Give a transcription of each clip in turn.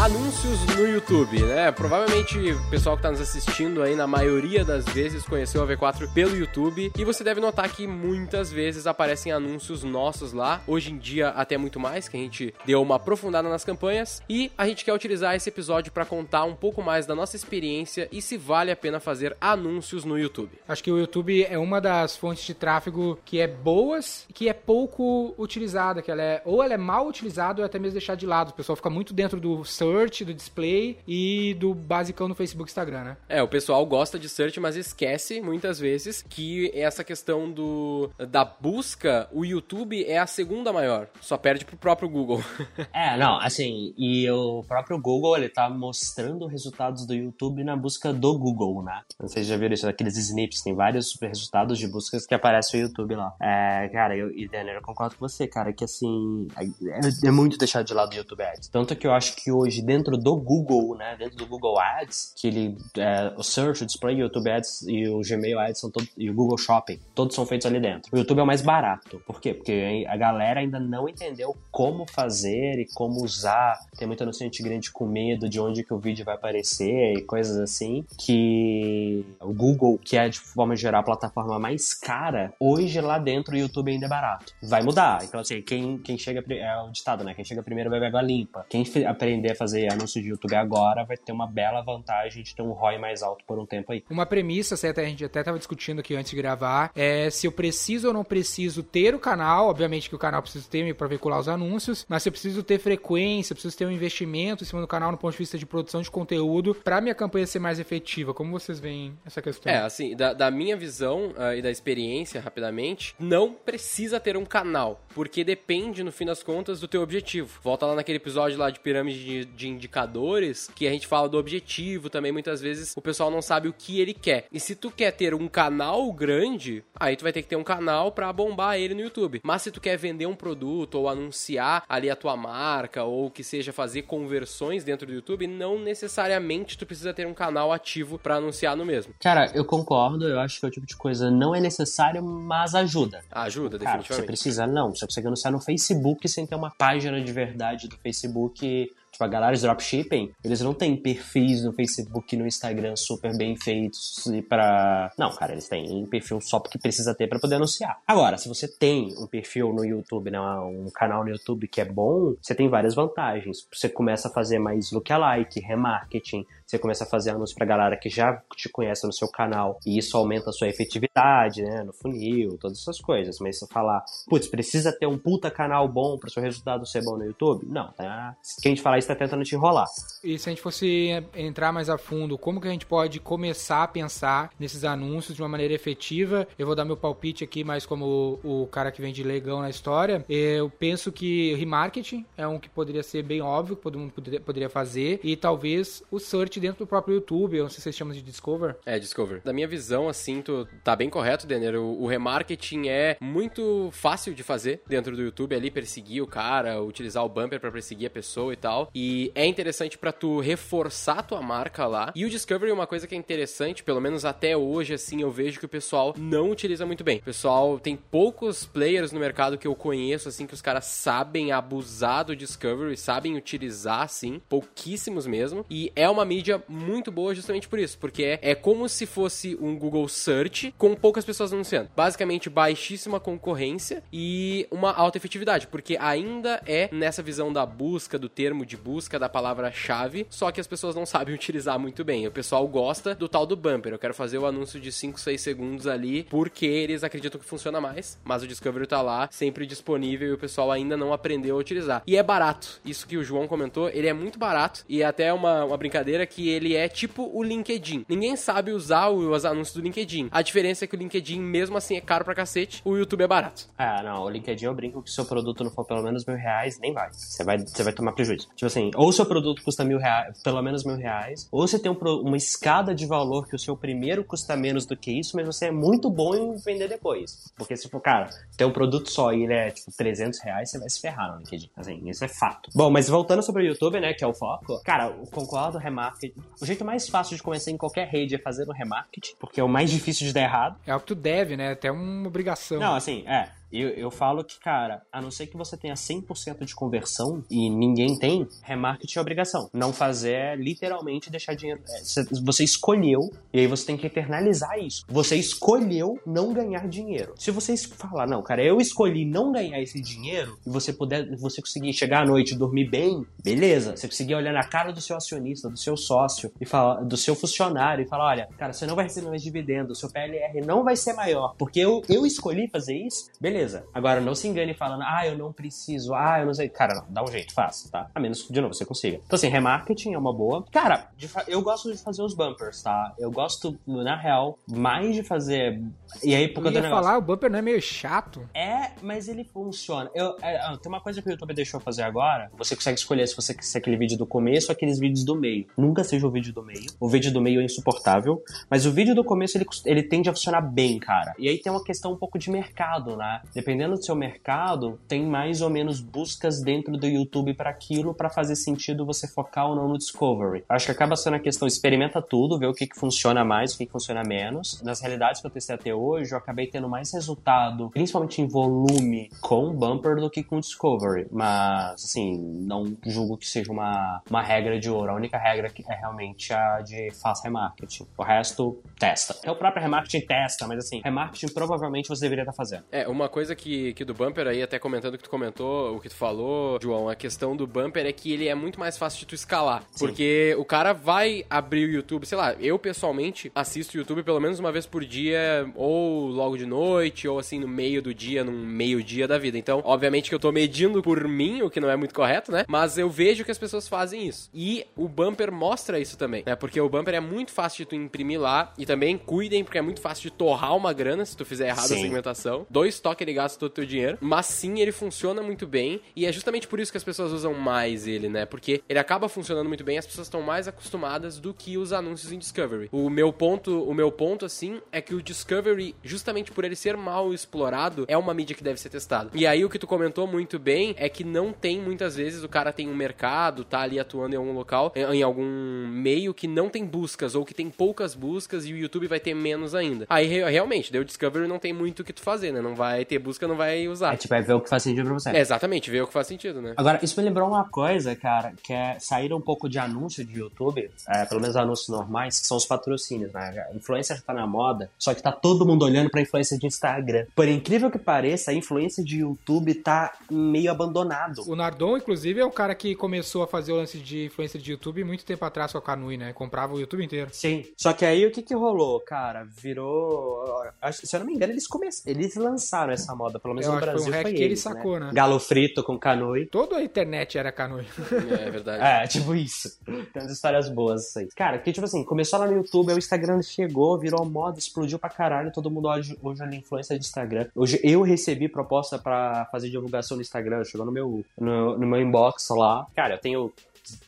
Anúncios no YouTube, né? Provavelmente o pessoal que está nos assistindo aí, na maioria das vezes, conheceu a V4 pelo YouTube. E você deve notar que muitas vezes aparecem anúncios nossos lá. Hoje em dia, até muito mais, que a gente deu uma aprofundada nas campanhas. E a gente quer utilizar esse episódio para contar um pouco mais da nossa experiência e se vale a pena fazer anúncios no YouTube. Acho que o YouTube é uma das fontes de tráfego que é boas e que é pouco utilizada, que ela é ou ela é mal utilizada ou até mesmo deixar de lado. O pessoal fica muito dentro do search search, do display e do basicão no Facebook e Instagram, né? É, o pessoal gosta de search, mas esquece muitas vezes que essa questão do da busca, o YouTube é a segunda maior, só perde pro próprio Google. é, não, assim, e o próprio Google, ele tá mostrando resultados do YouTube na busca do Google, né? Vocês já viram isso, aqueles snips, tem vários resultados de buscas que aparecem no YouTube lá. É, cara, eu, e Daniel, eu concordo com você, cara, que assim, é, é muito deixado de lado o YouTube Ads. Tanto que eu acho que hoje dentro do Google, né, dentro do Google Ads, que ele, é, o Search, o Display, o YouTube Ads e o Gmail Ads são todos, e o Google Shopping, todos são feitos ali dentro. O YouTube é o mais barato. Por quê? Porque a galera ainda não entendeu como fazer e como usar. Tem muita anunciante grande com medo de onde que o vídeo vai aparecer e coisas assim, que o Google, que é de forma geral a plataforma mais cara, hoje lá dentro o YouTube ainda é barato. Vai mudar. Então assim, quem, quem chega, é o ditado, né? Quem chega primeiro bebe água limpa. Quem aprender a fazer fazer anúncio de YouTube agora, vai ter uma bela vantagem de ter um ROI mais alto por um tempo aí. Uma premissa, certo? A gente até estava discutindo aqui antes de gravar, é se eu preciso ou não preciso ter o canal, obviamente que o canal precisa ter para veicular os anúncios, mas se eu preciso ter frequência, preciso ter um investimento em cima do canal no ponto de vista de produção de conteúdo para minha campanha ser mais efetiva. Como vocês veem essa questão? É, assim, da, da minha visão uh, e da experiência, rapidamente, não precisa ter um canal, porque depende, no fim das contas, do teu objetivo. Volta lá naquele episódio lá de pirâmide de, de indicadores que a gente fala do objetivo também. Muitas vezes o pessoal não sabe o que ele quer. E se tu quer ter um canal grande, aí tu vai ter que ter um canal para bombar ele no YouTube. Mas se tu quer vender um produto ou anunciar ali a tua marca ou que seja fazer conversões dentro do YouTube, não necessariamente tu precisa ter um canal ativo para anunciar no mesmo. Cara, eu concordo. Eu acho que é o tipo de coisa não é necessário, mas ajuda. Ajuda, Cara, definitivamente. Você precisa não. Você consegue anunciar no Facebook sem ter uma página de verdade do Facebook Tipo, a galera de dropshipping, eles não têm perfis no Facebook e no Instagram super bem feitos e para Não, cara, eles têm perfil só porque precisa ter para poder anunciar. Agora, se você tem um perfil no YouTube, né, um canal no YouTube que é bom, você tem várias vantagens. Você começa a fazer mais lookalike, remarketing, você começa a fazer anúncios pra galera que já te conhece no seu canal e isso aumenta a sua efetividade, né, no funil, todas essas coisas. Mas se falar, putz, precisa ter um puta canal bom para seu resultado ser bom no YouTube? Não, tá? Quem te falar isso tá tentando te enrolar. E se a gente fosse entrar mais a fundo, como que a gente pode começar a pensar nesses anúncios de uma maneira efetiva? Eu vou dar meu palpite aqui, mas como o, cara que vem de leigão na história, eu penso que remarketing é um que poderia ser bem óbvio, que todo mundo poderia fazer, e talvez o search dentro do próprio YouTube, eu não sei se vocês chamam de Discover. É, Discover. Da minha visão, assim, tu tá bem correto, Denner. O, o remarketing é muito fácil de fazer dentro do YouTube, ali perseguir o cara, utilizar o bumper para perseguir a pessoa e tal. E é interessante para tu reforçar tua marca lá. E o Discovery é uma coisa que é interessante, pelo menos até hoje, assim, eu vejo que o pessoal não utiliza muito bem. O pessoal tem poucos players no mercado que eu conheço, assim, que os caras sabem abusar do Discovery, sabem utilizar, assim, pouquíssimos mesmo. E é uma mídia mídia muito boa justamente por isso, porque é, é como se fosse um Google Search com poucas pessoas anunciando. Basicamente, baixíssima concorrência e uma alta efetividade, porque ainda é nessa visão da busca, do termo de busca, da palavra-chave, só que as pessoas não sabem utilizar muito bem. O pessoal gosta do tal do bumper. Eu quero fazer o anúncio de 5, 6 segundos ali, porque eles acreditam que funciona mais, mas o Discovery tá lá, sempre disponível e o pessoal ainda não aprendeu a utilizar. E é barato. Isso que o João comentou, ele é muito barato e é até uma, uma brincadeira que ele é tipo o LinkedIn. Ninguém sabe usar os anúncios do LinkedIn. A diferença é que o LinkedIn, mesmo assim, é caro pra cacete, o YouTube é barato. Ah, não, o LinkedIn eu brinco que se o seu produto não for pelo menos mil reais, nem vai. Você vai, você vai tomar prejuízo. Tipo assim, ou seu produto custa mil reais, pelo menos mil reais, ou você tem um, uma escada de valor que o seu primeiro custa menos do que isso, mas você é muito bom em vender depois. Porque se for, cara, ter um produto só e ele é tipo 300 reais, você vai se ferrar no LinkedIn. Assim, isso é fato. Bom, mas voltando sobre o YouTube, né, que é o foco, cara, o concordo, remarketing o jeito mais fácil de começar em qualquer rede é fazer um remarketing, porque é o mais difícil de dar errado. É o que tu deve, né? Até uma obrigação. Não, assim, é. Eu, eu falo que, cara, a não ser que você tenha 100% de conversão e ninguém tem, remarketing é obrigação. Não fazer é literalmente deixar dinheiro. é, cê- Você escolheu e aí você tem que eternalizar isso. Você escolheu não ganhar dinheiro. Se você falar, não, cara, eu escolhi não ganhar esse dinheiro e você puder, você conseguir chegar à noite e dormir bem, beleza. Você conseguir olhar na cara do seu acionista, do seu sócio e falar, do seu funcionário e falar, olha, cara, você não vai receber mais dividendo, o seu PLR não vai ser maior, porque eu, eu escolhi fazer isso, beleza. Agora, não se engane falando, ah, eu não preciso, ah, eu não sei. Cara, não, dá um jeito, faça, tá? A menos, de novo, você consiga. Então, assim, remarketing é uma boa. Cara, eu gosto de fazer os bumpers, tá? Eu gosto, na real, mais de fazer. E aí, por Eu ia falar, o bumper não é meio chato? É, mas ele funciona. Eu, é, ah, tem uma coisa que o YouTube deixou fazer agora. Você consegue escolher se você quer ser aquele vídeo do começo ou aqueles vídeos do meio. Nunca seja o vídeo do meio. O vídeo do meio é insuportável. Mas o vídeo do começo, ele, ele tende a funcionar bem, cara. E aí tem uma questão um pouco de mercado, né? Dependendo do seu mercado, tem mais ou menos buscas dentro do YouTube para aquilo, para fazer sentido você focar ou não no Discovery. Acho que acaba sendo a questão, experimenta tudo, vê o que, que funciona mais, o que, que funciona menos. Nas realidades que eu testei até hoje, eu acabei tendo mais resultado, principalmente em volume, com Bumper do que com Discovery. Mas, assim, não julgo que seja uma, uma regra de ouro. A única regra que é realmente a de faça remarketing. O resto, testa. É o próprio remarketing testa, mas assim, remarketing provavelmente você deveria estar fazendo. É, uma coisa que, que do bumper aí, até comentando o que tu comentou, o que tu falou, João, a questão do bumper é que ele é muito mais fácil de tu escalar. Porque o cara vai abrir o YouTube, sei lá, eu pessoalmente assisto o YouTube pelo menos uma vez por dia, ou logo de noite, ou assim no meio do dia, num meio-dia da vida. Então, obviamente que eu tô medindo por mim, o que não é muito correto, né? Mas eu vejo que as pessoas fazem isso. E o bumper mostra isso também, né? Porque o bumper é muito fácil de tu imprimir lá, e também cuidem, porque é muito fácil de torrar uma grana se tu fizer errado a Sim. segmentação. Dois toques ele gasta todo o teu dinheiro. Mas sim, ele funciona muito bem. E é justamente por isso que as pessoas usam mais ele, né? Porque ele acaba funcionando muito bem, as pessoas estão mais acostumadas do que os anúncios em Discovery. O meu ponto, o meu ponto, assim, é que o Discovery, justamente por ele ser mal explorado, é uma mídia que deve ser testada. E aí o que tu comentou muito bem é que não tem muitas vezes o cara tem um mercado, tá ali atuando em algum local, em algum meio que não tem buscas ou que tem poucas buscas e o YouTube vai ter menos ainda. Aí re- realmente, daí o Discovery não tem muito o que tu fazer, né? Não vai ter busca, não vai usar. É tipo, é ver o que faz sentido pra você. É, exatamente, vê o que faz sentido, né? Agora, isso me lembrou uma coisa, cara, que é sair um pouco de anúncio de YouTube, é, pelo menos anúncios normais, que são os patrocínios, né? A influência já tá na moda, só que tá todo mundo olhando pra influência de Instagram. Por incrível que pareça, a influência de YouTube tá meio abandonado. O Nardon, inclusive, é o cara que começou a fazer o lance de influência de YouTube muito tempo atrás com a Canui, né? Comprava o YouTube inteiro. Sim. Só que aí o que que rolou, cara? Virou. Se eu não me engano, eles começaram. Eles lançaram essa moda, pelo menos Eu no acho que foi um Brasil. hack foi que ele eles, sacou, né? Galo frito com canui. Toda a internet era Canui. É verdade. É, tipo isso. Tem umas histórias boas isso aí. Cara, que tipo assim, começou lá no YouTube, aí o Instagram chegou, virou moda, explodiu pra caralho, todo mundo hoje, hoje é influência de Instagram. Hoje eu recebi proposta pra fazer divulgação no Instagram, chegou no meu, no, no meu inbox lá. Cara, eu tenho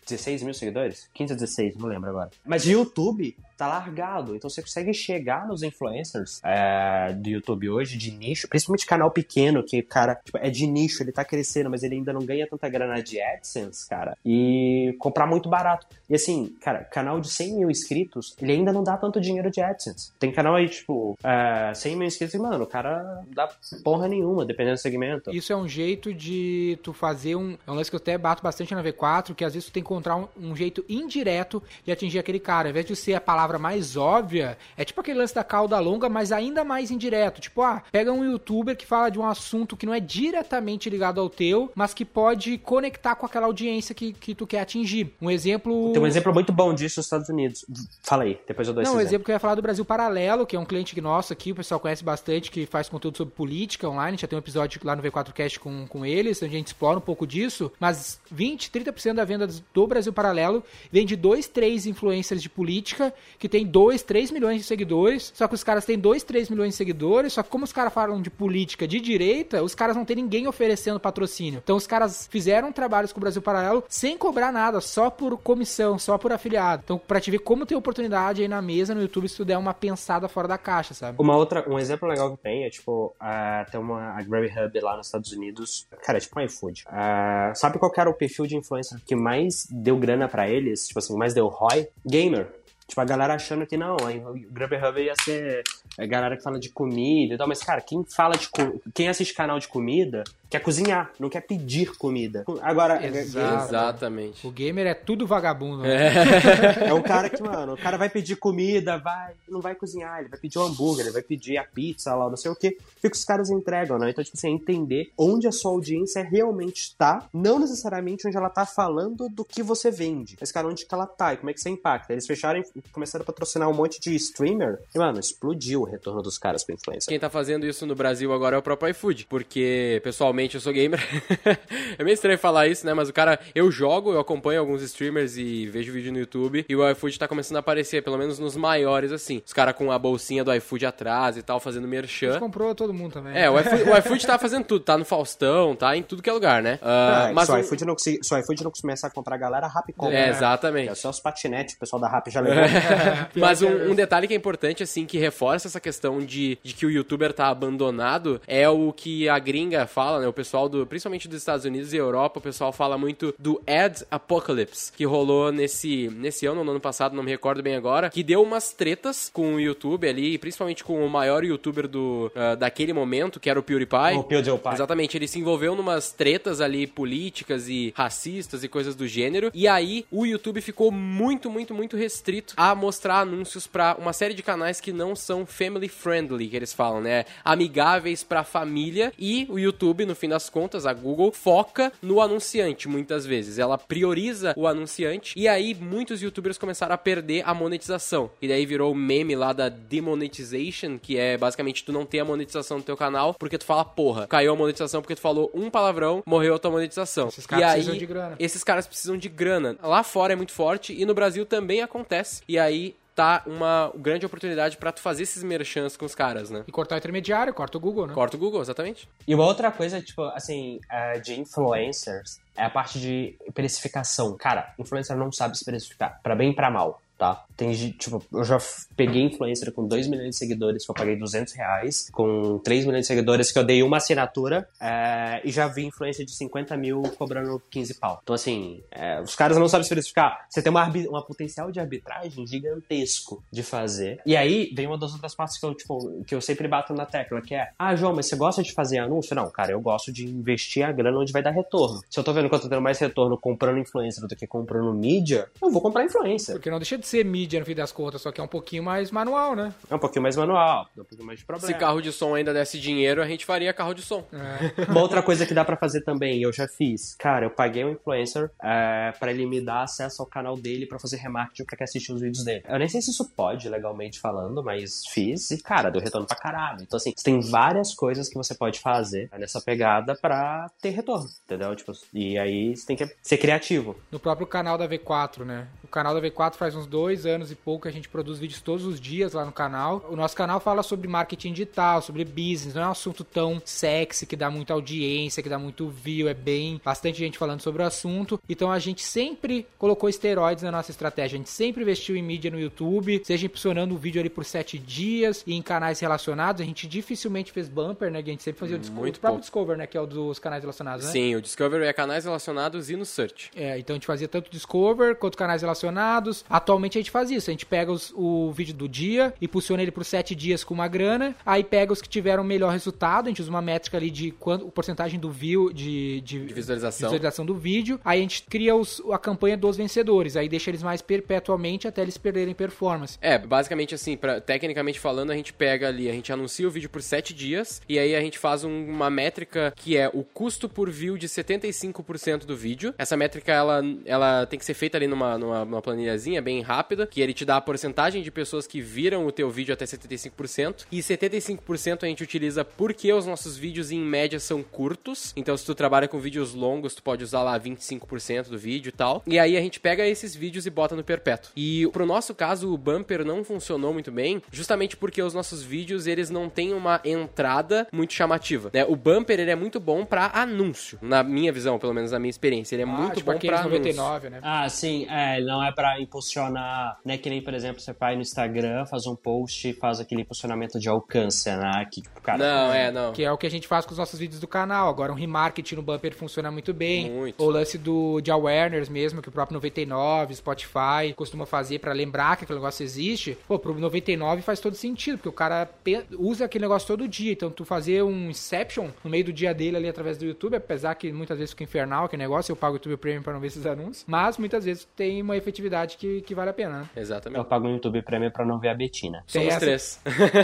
16 mil seguidores? 15 ou 16, não lembro agora. Mas o YouTube tá largado, então você consegue chegar nos influencers é, do YouTube hoje, de nicho, principalmente canal pequeno, que, cara, tipo, é de nicho, ele tá crescendo, mas ele ainda não ganha tanta grana de AdSense, cara, e comprar muito barato. E assim, cara, canal de 100 mil inscritos, ele ainda não dá tanto dinheiro de AdSense. Tem canal aí, tipo, é, 100 mil inscritos e, mano, o cara não dá porra nenhuma, dependendo do segmento. Isso é um jeito de tu fazer um. É um lance que eu até bato bastante na V4, que às vezes tu tem que encontrar um, um jeito indireto de atingir aquele cara. Ao invés de ser a palavra mais óbvia, é tipo aquele lance da cauda longa, mas ainda mais indireto. Tipo, ah, pega um youtuber que fala de um assunto que não é diretamente ligado ao teu, mas que pode conectar com aquela audiência que, que tu quer atingir. Um exemplo. Tem um exemplo muito bom disso nos Estados Unidos. Fala aí, depois eu dou Não, o exemplo. exemplo que eu ia falar do Brasil Paralelo, que é um cliente nosso aqui, o pessoal conhece bastante, que faz conteúdo sobre política online. Já tem um episódio lá no V4Cast com, com eles, onde a gente explora um pouco disso. Mas 20, 30% da venda do Brasil Paralelo vem de dois, três influencers de política que tem 2, 3 milhões de seguidores, só que os caras têm 2, 3 milhões de seguidores, só que como os caras falam de política de direita, os caras não tem ninguém oferecendo patrocínio. Então os caras fizeram trabalhos com o Brasil Paralelo sem cobrar nada, só por comissão, só por afiliado. Então, pra te ver como tem oportunidade aí na mesa no YouTube se tu der uma pensada fora da caixa, sabe? Uma outra, um exemplo legal que tem é, tipo, uh, tem uma a Grab Hub lá nos Estados Unidos. Cara, é tipo um iFood. Uh, sabe qual era o perfil de influencer que mais deu grana para eles? Tipo assim, mais deu ROI? Gamer. Tipo, a galera achando que não, o Grubber Hub ia ser a galera que fala de comida e tal, mas, cara, quem fala de. Quem assiste canal de comida quer cozinhar, não quer pedir comida. Agora, é, Exato. exatamente. O gamer é tudo vagabundo. Né? É. é o cara que, mano, o cara vai pedir comida, vai, não vai cozinhar, ele vai pedir o um hambúrguer, ele vai pedir a pizza lá, não sei o que. O que os caras entregam, né? Então, tipo assim, é entender onde a sua audiência realmente está, não necessariamente onde ela tá falando do que você vende. Mas, cara, onde que ela tá e como é que você impacta. Eles fecharam e começaram a patrocinar um monte de streamer e, mano, explodiu o retorno dos caras com influência. Quem tá fazendo isso no Brasil agora é o próprio iFood, porque, pessoalmente, eu sou gamer. é meio estranho falar isso, né? Mas o cara, eu jogo, eu acompanho alguns streamers e vejo vídeo no YouTube. E o iFood tá começando a aparecer, pelo menos nos maiores, assim. Os caras com a bolsinha do iFood atrás e tal, fazendo merchan. comprou todo mundo também. É, o iFood, o iFood tá fazendo tudo. Tá no Faustão, tá em tudo que é lugar, né? Uh, mas se o iFood não, se, se o iFood não começar a comprar a galera, a Rap compra. É, exatamente. É só os patinetes, o pessoal da Rap já levou. mas um, um, detalhe que é importante, assim, que reforça essa questão de, de que o youtuber tá abandonado é o que a gringa fala, né? O pessoal do, principalmente dos Estados Unidos e Europa, o pessoal fala muito do Ad Apocalypse, que rolou nesse, nesse ano, no ano passado, não me recordo bem agora, que deu umas tretas com o YouTube ali, principalmente com o maior youtuber do, uh, daquele momento, que era o PewDiePie. O PewDiePie. Exatamente, ele se envolveu numas tretas ali políticas e racistas e coisas do gênero, e aí o YouTube ficou muito, muito, muito restrito a mostrar anúncios para uma série de canais que não são family friendly, que eles falam, né? Amigáveis pra família, e o YouTube, no fim das contas, a Google foca no anunciante muitas vezes. Ela prioriza o anunciante e aí muitos youtubers começaram a perder a monetização. E daí virou o meme lá da demonetization, que é basicamente tu não ter a monetização no teu canal porque tu fala porra. Caiu a monetização porque tu falou um palavrão, morreu a tua monetização. Esses caras e precisam aí, de grana. Esses caras precisam de grana. Lá fora é muito forte e no Brasil também acontece. E aí tá uma grande oportunidade para tu fazer esses merchants com os caras, né? E cortar o intermediário, corta o Google, né? Corta o Google, exatamente. E uma outra coisa, tipo, assim, uh, de influencers é a parte de precificação. Cara, influencer não sabe se precificar, para bem e pra mal tá? Tem, tipo, eu já peguei influencer com 2 milhões de seguidores que eu paguei 200 reais, com 3 milhões de seguidores que eu dei uma assinatura, é, e já vi influencer de 50 mil cobrando 15 pau. Então, assim, é, os caras não sabem se verificar. Você tem uma, uma potencial de arbitragem gigantesco de fazer. E aí, vem uma das outras partes que eu, tipo, que eu sempre bato na tecla, que é, ah, João, mas você gosta de fazer anúncio? Não, cara, eu gosto de investir a grana onde vai dar retorno. Se eu tô vendo que eu tô tendo mais retorno comprando influencer do que comprando mídia, eu vou comprar influencer. Porque não deixa de ser mídia no fim das contas, só que é um pouquinho mais manual, né? É um pouquinho mais manual, um pouquinho mais de problema. Se carro de som ainda desse dinheiro, a gente faria carro de som. É. Uma outra coisa que dá para fazer também, eu já fiz. Cara, eu paguei um influencer é, para ele me dar acesso ao canal dele para fazer remarketing pra quem assistir os vídeos dele. Eu nem sei se isso pode, legalmente falando, mas fiz e, cara, deu retorno pra caralho. Então, assim, tem várias coisas que você pode fazer nessa pegada para ter retorno, entendeu? Tipo, e aí você tem que ser criativo. No próprio canal da V4, né? O canal da V4 faz uns dois anos e pouco que a gente produz vídeos todos os dias lá no canal. O nosso canal fala sobre marketing digital, sobre business, não é um assunto tão sexy que dá muita audiência, que dá muito view, é bem bastante gente falando sobre o assunto. Então a gente sempre colocou esteroides na nossa estratégia, a gente sempre investiu em mídia no YouTube, seja impulsionando o vídeo ali por sete dias e em canais relacionados. A gente dificilmente fez bumper, né? A gente sempre fazia o, Muito o próprio. Discover, né? Que é o dos canais relacionados, né? Sim, o Discover é canais relacionados e no Search. É, então a gente fazia tanto Discover quanto canais relacionados. Atualmente a gente faz isso, a gente pega os, o vídeo do dia e impulsiona ele por sete dias com uma grana, aí pega os que tiveram melhor resultado, a gente usa uma métrica ali de quanto, o porcentagem do view, de, de, De visualização. visualização do vídeo, aí a gente cria os, a campanha dos vencedores, aí deixa eles mais perpetuamente até eles perderem performance. É, basicamente assim, pra, tecnicamente falando, a gente pega ali, a gente anuncia o vídeo por 7 dias e aí a gente faz um- uma métrica que é o custo por view de 75% do vídeo. Essa métrica, ela, ela tem que ser feita ali numa, numa uma planilhazinha bem rápida, que ele te dá a porcentagem de pessoas que viram o teu vídeo até 75%, e 75% a gente utiliza porque os nossos vídeos em média são curtos, então se tu trabalha com vídeos longos, tu pode usar lá 25% do vídeo e tal, e aí a gente pega esses vídeos e bota no perpétuo. E pro nosso caso, o bumper não funcionou muito bem, justamente porque os nossos vídeos, eles não têm uma entrada muito chamativa, né? O bumper, ele é muito bom para anúncio, na minha visão, pelo menos na minha experiência, ele é Ah, muito tipo bom pra 99, né? Ah, sim, é, não é pra impulsionar, né, que nem, por exemplo, você vai no Instagram, faz um post e faz aquele impulsionamento de alcance, né, que, tipo, cara... Não, é, não. Que é o que a gente faz com os nossos vídeos do canal. Agora, um remarketing no bumper funciona muito bem. Muito. O lance do, de awareness mesmo, que o próprio 99, Spotify costuma fazer pra lembrar que aquele negócio existe. Pô, pro 99 faz todo sentido, porque o cara usa aquele negócio todo dia. Então, tu fazer um Inception no meio do dia dele ali através do YouTube, apesar que muitas vezes fica infernal aquele negócio, eu pago o YouTube Premium pra não ver esses anúncios. Mas muitas vezes tem uma efetividade que, que vale a pena, né? Exatamente. Eu pago o YouTube Premium pra não ver a Betina. Tem Somos essa- três.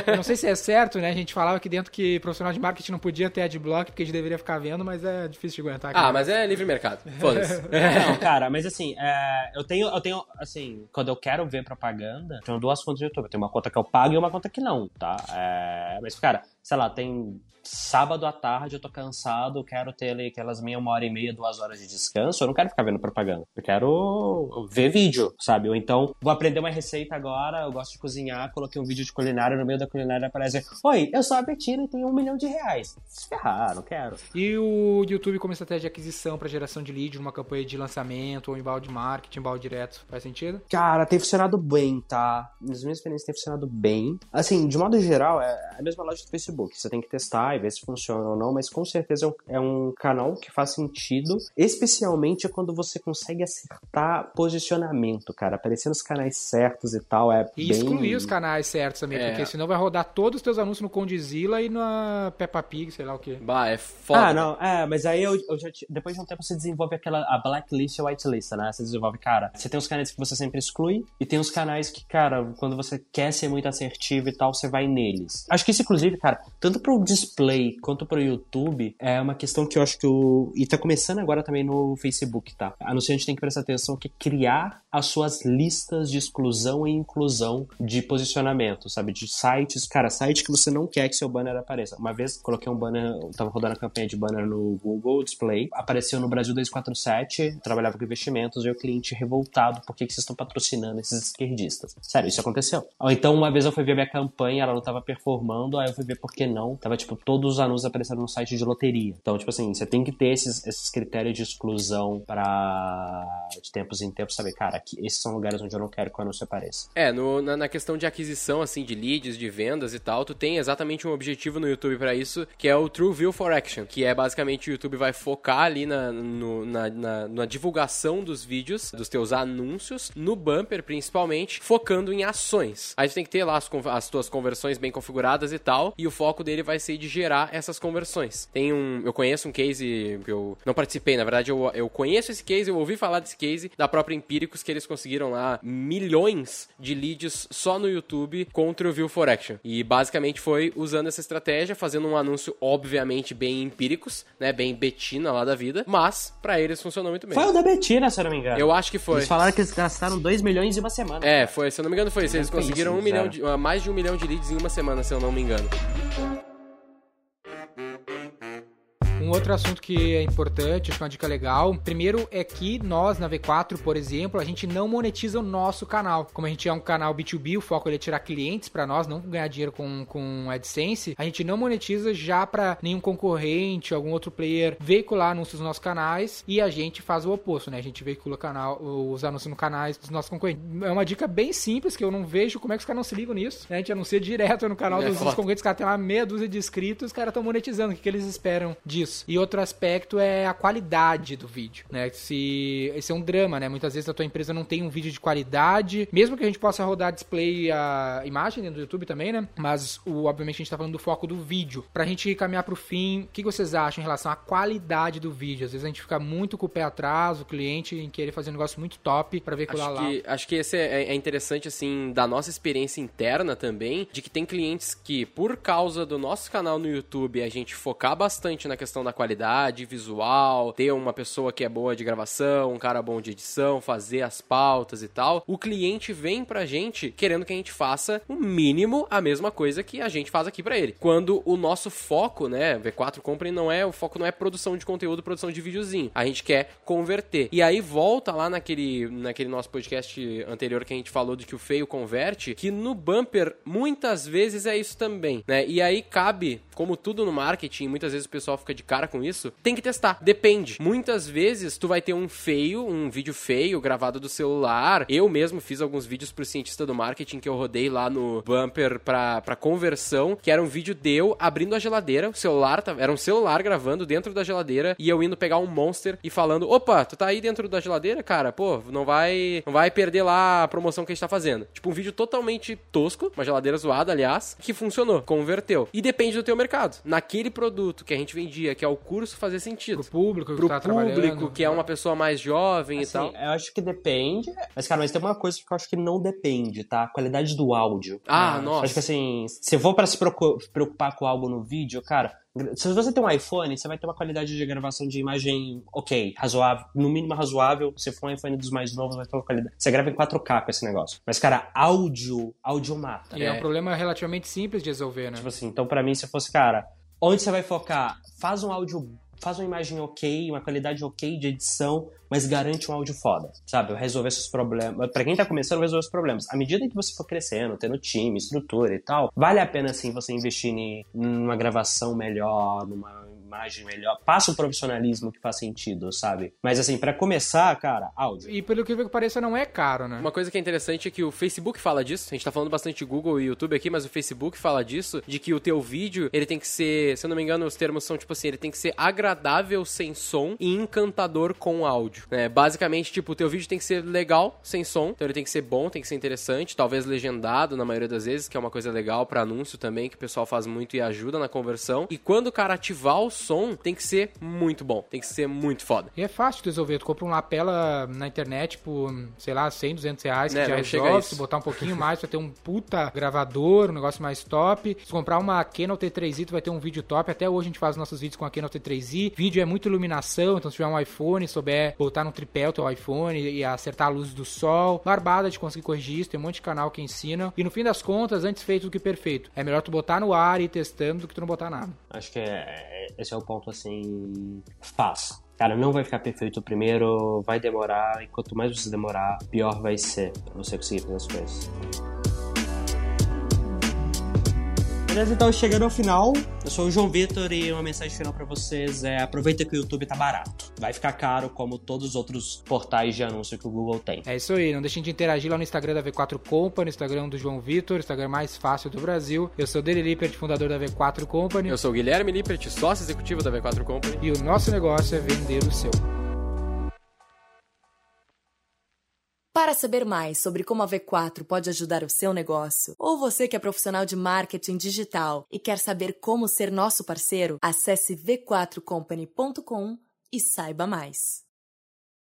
Não sei se é certo, né? A gente falava aqui dentro que profissional de marketing não podia ter adblock, porque a gente deveria ficar vendo, mas é difícil de aguentar. Ah, mas é livre mercado. Foda-se. Não, cara, mas assim, é, eu tenho, eu tenho, assim, quando eu quero ver propaganda, eu tenho duas contas de YouTube. Eu tenho uma conta que eu pago e uma conta que não, tá? É, mas, cara, sei lá, tem sábado à tarde, eu tô cansado, eu quero ter ali aquelas meia, uma hora e meia, duas horas de descanso, eu não quero ficar vendo propaganda. Eu quero ver vídeo, sabe? Ou então, vou aprender uma receita agora, eu gosto de cozinhar, coloquei um vídeo de culinária, no meio da culinária aparece, oi, eu sou a Betina e tenho um milhão de reais. Se ferrar, não quero. E o YouTube como estratégia de aquisição para geração de lead numa campanha de lançamento ou embalde marketing, embalde direto, faz sentido? Cara, tem funcionado bem, tá? Nas minhas experiências tem funcionado bem. Assim, de modo geral, é a mesma lógica do Facebook. Você tem que testar e ver se funciona ou não, mas com certeza é um, é um canal que faz sentido, especialmente quando você consegue acertar posicionamento, cara. Aparecer nos canais certos e tal é E bem... excluir os canais certos também, É. porque senão vai rodar todos os teus anúncios no Condzilla e na Peppa Pig, sei lá o quê. Bah, é foda. Ah, não, é, mas aí eu, eu já, depois de um tempo você desenvolve aquela a blacklist e a whitelist, né? Você desenvolve, cara, você tem os canais que você sempre exclui e tem os canais que, cara, quando você quer ser muito assertivo e tal, você vai neles. Acho que isso, inclusive, cara, tanto pro display quanto pro YouTube, é uma questão que eu acho que o. E tá começando agora também no Facebook, tá? Anunciante tem que prestar atenção que é criar as suas listas de exclusão e inclusão de posicionamento, sabe? De sites, cara, site que você não quer que seu banner apareça. Uma vez coloquei um banner, eu tava rodando a campanha de banner no Google Display, apareceu no Brasil 247, trabalhava com investimentos, e o cliente revoltado, por que, que vocês estão patrocinando esses esquerdistas? Sério, isso aconteceu. Ou então, uma vez eu fui ver minha campanha, ela não tava performando, aí eu fui ver por que não. Tava, tipo, todos os anúncios aparecendo no site de loteria. Então, tipo assim, você tem que ter esses, esses critérios de exclusão pra de tempos em tempos saber, cara, aqui, esses são lugares onde eu não quero que o anúncio apareça. É, no- na, na questão de aquisição, assim, de leads, de vendas e tal, tu tem exatamente um objetivo no YouTube pra isso, que é o True View for Action, que é basicamente o YouTube vai focar ali na, no- na, na- na divulgação dos vídeos, dos teus anúncios, no bumper principalmente, focando em ações. Aí tu tem que ter lá as, as tuas conversões bem configuradas e tal, e o foco dele vai ser de gerar essas conversões. Tem um, eu conheço um case que eu não participei, na verdade eu, eu conheço esse case, eu ouvi falar desse case da própria Empíricos, que eles conseguiram lá milhões de leads só no YouTube contra o View for Action. E basicamente foi usando essa estratégia, fazendo um anúncio obviamente bem empíricos, né, bem betina lá da vida, mas pra eles funcionou muito bem. Foi o da Betina, se eu não me engano. Eu acho que foi. Eles falaram que eles gastaram 2 milhões em uma semana. É, foi, se eu não me engano foi isso. Eles conseguiram um milhão de, ah, mais de um milhão de leads em uma semana, se eu não me engano. Um outro assunto que é importante, acho que é uma dica legal. Primeiro é que nós, na V4, por exemplo, a gente não monetiza o nosso canal. Como a gente é um canal B2B, o foco é tirar clientes para nós, não ganhar dinheiro com, com AdSense, a gente não monetiza já para nenhum concorrente, algum outro player veicular anúncios nos nossos canais e a gente faz o oposto, né? A gente veicula canal, os anúncios no canais dos nossos concorrentes. É uma dica bem simples que eu não vejo como é que os caras não se ligam nisso. né? A gente anuncia direto no canal É dos, dos concorrentes, os caras têm lá meia dúzia de inscritos, os caras estão monetizando. O que, que eles esperam disso? E outro aspecto é a qualidade do vídeo, né? Se esse é um drama, né? Muitas vezes a tua empresa não tem um vídeo de qualidade, mesmo que a gente possa rodar display a imagem dentro do YouTube também, né? Mas o, obviamente a gente tá falando do foco do vídeo. Pra gente caminhar pro fim, o que vocês acham em relação à qualidade do vídeo? Às vezes a gente fica muito com o pé atrás, o cliente em querer fazer um negócio muito top pra veicular Acho lá. que, acho que esse é, é interessante, assim, da nossa experiência interna também, de que tem clientes que, por causa do nosso canal no YouTube, a gente focar bastante na questão da na qualidade visual, ter uma pessoa que é boa de gravação, um cara bom de edição, fazer as pautas e tal, o cliente vem pra gente querendo que a gente faça o mínimo a mesma coisa que a gente faz aqui para ele. Quando o nosso foco, né, V4 Company não é, o foco não é produção de conteúdo, produção de videozinho. A gente quer converter. E aí volta lá naquele, naquele nosso podcast anterior que a gente falou de que o feio converte, que no bumper muitas vezes é isso também, né? E aí cabe, como tudo no marketing, muitas vezes o pessoal fica de cara com isso, tem que testar. Depende. Muitas vezes tu vai ter um feio, um vídeo feio gravado do celular. Eu mesmo fiz alguns vídeos pro cientista do marketing que eu rodei lá no bumper pra, pra conversão, que era um vídeo de eu abrindo a geladeira, o celular, era um celular gravando dentro da geladeira e eu indo pegar um monster e falando: "Opa, tu tá aí dentro da geladeira, cara? Pô, não vai, não vai perder lá a promoção que a gente tá fazendo". Tipo um vídeo totalmente tosco, uma geladeira zoada, aliás, que funcionou, converteu. E depende do teu mercado. Naquele produto que a gente vendia, que é o curso, fazer sentido. Pro público que Pro tá público, que é uma pessoa mais jovem Assim, e tal. eu acho que depende. Mas, cara, mas tem uma coisa que eu acho que não depende, tá? A qualidade do áudio. Ah, Eu nossa. Acho que assim, se for pra se preocu- preocupar com algo no vídeo, cara, se você tem um iPhone, você vai ter uma qualidade de gravação de imagem ok, razoável, no mínimo razoável. Se for um iPhone dos mais novos, vai ter uma qualidade. Você grava em 4K com esse negócio. Mas, cara, áudio, áudio mata. E é. um problema relativamente simples de resolver, né? Tipo assim, então pra mim, se fosse, cara, onde você vai focar? Faz um áudio, faz uma imagem ok, uma qualidade ok de edição, mas garante um áudio foda, sabe? Resolver esses problemas. Pra quem tá começando, resolver os problemas. À medida que você for crescendo, tendo time, estrutura e tal, vale a pena, sim, você investir em numa gravação melhor, numa imagem melhor. Passa o profissionalismo que faz sentido, sabe? Mas assim, pra começar, cara, áudio. E pelo que pareça, não é caro, né? Uma coisa que é interessante é que o Facebook fala disso. A gente tá falando bastante de Google e YouTube aqui, mas o Facebook fala disso, de que o teu vídeo, ele tem que ser, se eu não me engano, os termos são tipo assim, ele tem que ser agradável sem som e encantador com áudio. Né? Basicamente, tipo, o teu vídeo tem que ser legal sem som, então ele tem que ser bom, tem que ser interessante, talvez legendado na maioria das vezes, que é uma coisa legal pra anúncio também, que o pessoal faz muito e ajuda na conversão. E quando o cara ativar o som, tem que ser muito bom, tem que ser muito foda. E é fácil de resolver. Tu compra um lapela na internet por, sei lá, 100, 200 reais, que É, já não chega a resolve. Se botar um pouquinho mais, vai ter um puta gravador, um negócio mais top. Se comprar uma Canon T3i, tu vai ter um vídeo top. Até hoje a gente faz nossos vídeos com a Canon T3i. Vídeo é muita iluminação, então se tiver um iPhone, souber botar no tripé o teu iPhone e acertar a luz do sol. Barbada de conseguir corrigir isso, tem um monte de canal que ensina. E no fim das contas, antes feito do que perfeito. É melhor tu botar no ar e ir testando do que tu não botar nada. Acho que é, é- esse é o ponto, assim, faz. Cara, não vai ficar perfeito primeiro, vai demorar, e quanto mais você demorar, pior vai ser pra você conseguir fazer as coisas. Beleza, então chegando ao final, eu sou o João Vitor e uma mensagem final pra vocês é aproveita que o YouTube tá barato. Vai ficar caro como todos os outros portais de anúncio que o Google tem. É isso aí, não deixem de interagir lá no Instagram da V4 Company, no Instagram do João Vitor, Instagram mais fácil do Brasil. Eu sou o Dele Lippert, fundador da V4 Company, Eu sou o Guilherme Lippert, sócio executivo da V4 Company. e o nosso negócio é vender o seu. Para saber mais sobre como a V4 pode ajudar o seu negócio, ou você que é profissional de marketing digital e quer saber como ser nosso parceiro, acesse v4company.com e saiba mais.